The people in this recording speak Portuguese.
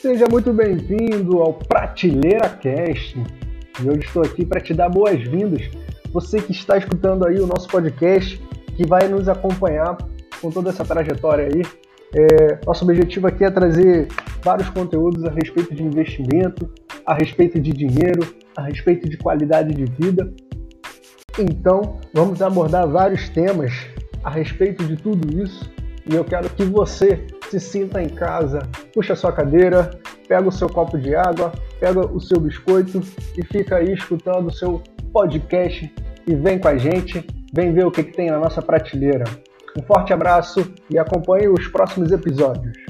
Seja muito bem-vindo ao Prateleira Cast. E hoje estou aqui para te dar boas-vindas. Você que está escutando aí o nosso podcast, que vai nos acompanhar com toda essa trajetória aí. É, nosso objetivo aqui é trazer vários conteúdos a respeito de investimento, a respeito de dinheiro, a respeito de qualidade de vida. Então, vamos abordar vários temas a respeito de tudo isso e eu quero que você se sinta em casa, puxa sua cadeira, pega o seu copo de água, pega o seu biscoito e fica aí escutando o seu podcast e vem com a gente, vem ver o que, que tem na nossa prateleira. Um forte abraço e acompanhe os próximos episódios.